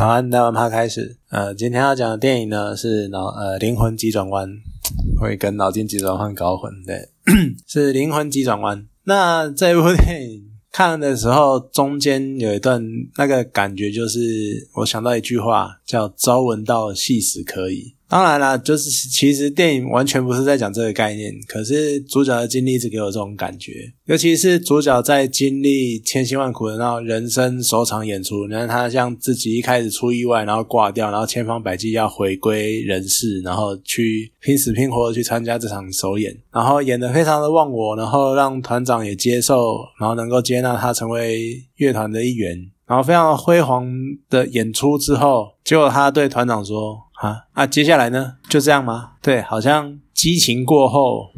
早安，大碗趴开始。呃，今天要讲的电影呢是脑呃灵魂急转弯，会跟脑筋急转弯搞混，对，是灵魂急转弯。那这部电影看的时候，中间有一段那个感觉，就是我想到一句话，叫“朝闻道，夕死可矣”。当然啦，就是其实电影完全不是在讲这个概念，可是主角的经历一直给我这种感觉，尤其是主角在经历千辛万苦的那人生首场演出，你看他像自己一开始出意外，然后挂掉，然后千方百计要回归人世，然后去拼死拼活的去参加这场首演，然后演的非常的忘我，然后让团长也接受，然后能够接纳他成为乐团的一员，然后非常辉煌的演出之后，结果他对团长说。啊啊！接下来呢？就这样吗？对，好像激情过后，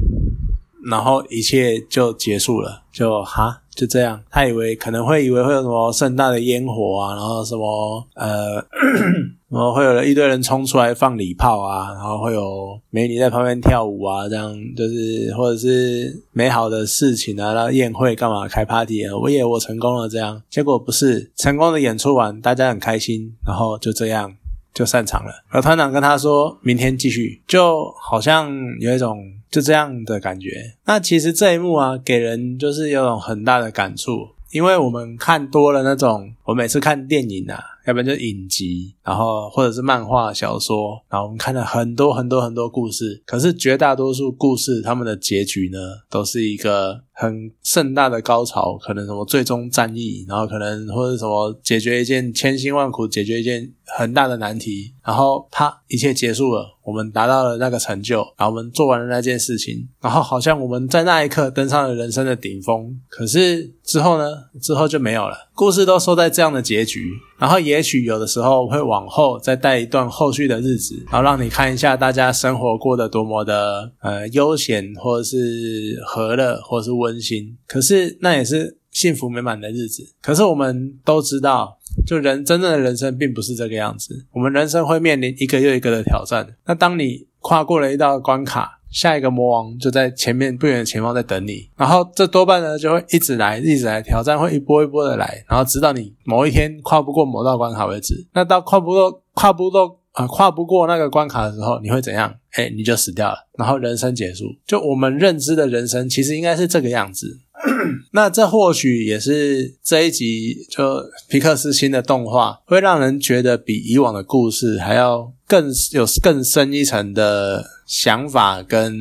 然后一切就结束了，就哈，就这样。他以为可能会以为会有什么盛大的烟火啊，然后什么呃，然后会有一堆人冲出来放礼炮啊，然后会有美女在旁边跳舞啊，这样就是或者是美好的事情啊，然后宴会干嘛开 party 啊？我以为我成功了，这样结果不是成功的演出完，大家很开心，然后就这样。就散场了，而团长跟他说明天继续，就好像有一种就这样的感觉。那其实这一幕啊，给人就是有种很大的感触，因为我们看多了那种，我每次看电影啊，要不然就影集，然后或者是漫画小说，然后我们看了很多很多很多故事，可是绝大多数故事他们的结局呢，都是一个。很盛大的高潮，可能什么最终战役，然后可能或者什么解决一件千辛万苦解决一件很大的难题，然后啪，一切结束了，我们达到了那个成就，然后我们做完了那件事情，然后好像我们在那一刻登上了人生的顶峰。可是之后呢？之后就没有了，故事都收在这样的结局。然后也许有的时候会往后再带一段后续的日子，然后让你看一下大家生活过得多么的呃悠闲，或者是和乐，或者是温馨。可是那也是幸福美满的日子。可是我们都知道，就人真正的人生并不是这个样子。我们人生会面临一个又一个的挑战。那当你跨过了一道关卡，下一个魔王就在前面不远的前方在等你，然后这多半呢就会一直来，一直来挑战，会一波一波的来，然后直到你某一天跨不过某道关卡为止。那到跨不过、跨不过啊，跨不过那个关卡的时候，你会怎样？哎，你就死掉了，然后人生结束。就我们认知的人生，其实应该是这个样子。那这或许也是这一集就皮克斯新的动画，会让人觉得比以往的故事还要更有更深一层的。想法跟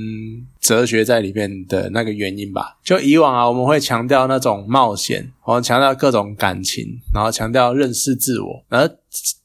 哲学在里面的那个原因吧。就以往啊，我们会强调那种冒险，我们强调各种感情，然后强调认识自我。而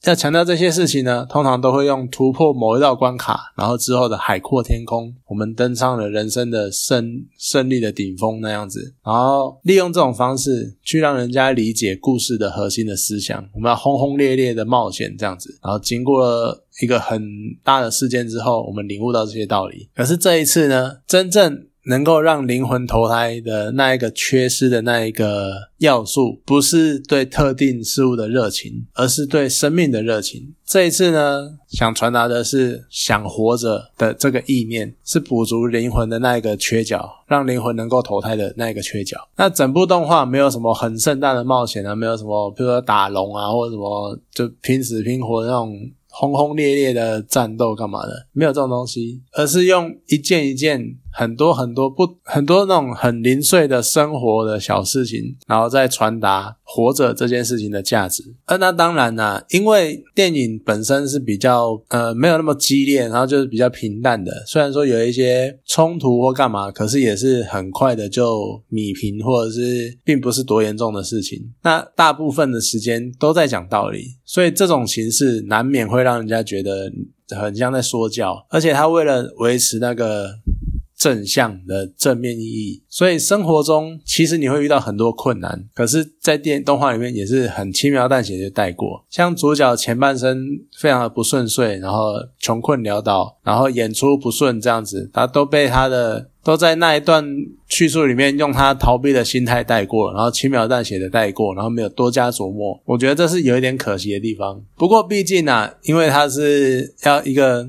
要强调这些事情呢，通常都会用突破某一道关卡，然后之后的海阔天空，我们登上了人生的胜胜利的顶峰那样子。然后利用这种方式去让人家理解故事的核心的思想。我们要轰轰烈烈的冒险这样子。然后经过了。一个很大的事件之后，我们领悟到这些道理。可是这一次呢，真正能够让灵魂投胎的那一个缺失的那一个要素，不是对特定事物的热情，而是对生命的热情。这一次呢，想传达的是想活着的这个意念，是补足灵魂的那一个缺角，让灵魂能够投胎的那一个缺角。那整部动画没有什么很盛大的冒险啊，没有什么，比如说打龙啊，或者什么就拼死拼活那种。轰轰烈烈的战斗干嘛的？没有这种东西，而是用一件一件。很多很多不很多那种很零碎的生活的小事情，然后再传达活着这件事情的价值。呃，那当然啦，因为电影本身是比较呃没有那么激烈，然后就是比较平淡的。虽然说有一些冲突或干嘛，可是也是很快的就米平，或者是并不是多严重的事情。那大部分的时间都在讲道理，所以这种形式难免会让人家觉得很像在说教。而且他为了维持那个。正向的正面意义，所以生活中其实你会遇到很多困难，可是，在电动画里面也是很轻描淡写就带过。像主角前半生非常的不顺遂，然后穷困潦倒，然后演出不顺这样子，他都被他的都在那一段叙述里面用他逃避的心态带过，然后轻描淡写的带过，然后没有多加琢磨。我觉得这是有一点可惜的地方。不过毕竟啊，因为他是要一个。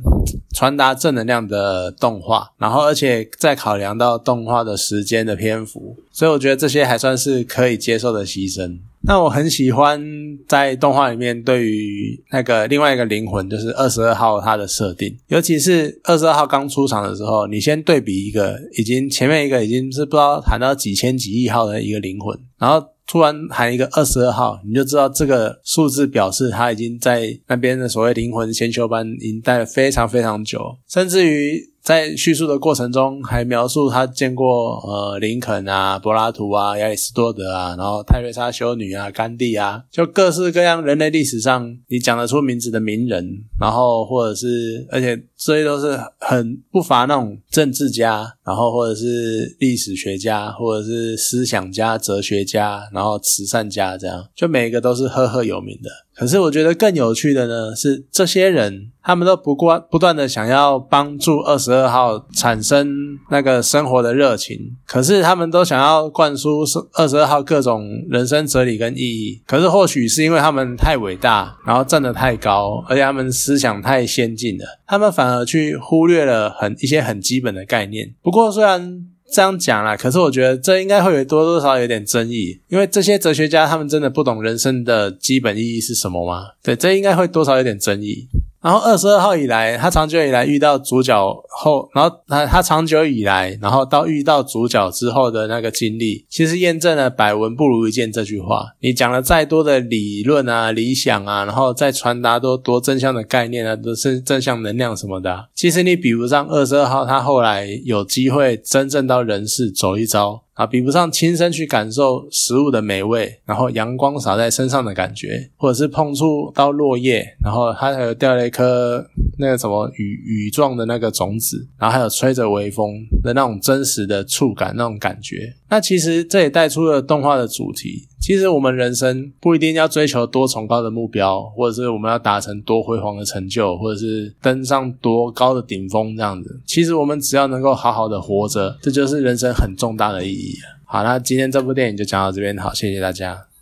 传达正能量的动画，然后而且再考量到动画的时间的篇幅，所以我觉得这些还算是可以接受的牺牲。那我很喜欢在动画里面对于那个另外一个灵魂，就是二十二号它的设定，尤其是二十二号刚出场的时候，你先对比一个已经前面一个已经是不知道喊到几千几亿号的一个灵魂，然后。突然喊一个二十二号，你就知道这个数字表示他已经在那边的所谓灵魂先修班已经待了非常非常久，甚至于。在叙述的过程中，还描述他见过呃林肯啊、柏拉图啊、亚里士多德啊，然后泰瑞莎修女啊、甘地啊，就各式各样人类历史上你讲得出名字的名人，然后或者是，而且这些都是很不乏那种政治家，然后或者是历史学家，或者是思想家、哲学家，然后慈善家，这样就每一个都是赫赫有名的。可是我觉得更有趣的呢，是这些人他们都不断不断的想要帮助二十二号产生那个生活的热情，可是他们都想要灌输二十二号各种人生哲理跟意义。可是或许是因为他们太伟大，然后站得太高，而且他们思想太先进了，他们反而去忽略了很一些很基本的概念。不过虽然。这样讲啦，可是我觉得这应该会有多多少少有点争议，因为这些哲学家他们真的不懂人生的基本意义是什么吗？对，这应该会多少有点争议。然后二十二号以来，他长久以来遇到主角后，然后他他长久以来，然后到遇到主角之后的那个经历，其实验证了“百闻不如一见”这句话。你讲了再多的理论啊、理想啊，然后再传达多多正向的概念啊，都是正向能量什么的，其实你比不上二十二号，他后来有机会真正到人世走一遭。啊，比不上亲身去感受食物的美味，然后阳光洒在身上的感觉，或者是碰触到落叶，然后它还有掉了一颗那个什么雨雨状的那个种子，然后还有吹着微风的那种真实的触感，那种感觉。那其实这也带出了动画的主题。其实我们人生不一定要追求多崇高的目标，或者是我们要达成多辉煌的成就，或者是登上多高的顶峰这样子。其实我们只要能够好好的活着，这就是人生很重大的意义。好，那今天这部电影就讲到这边，好，谢谢大家。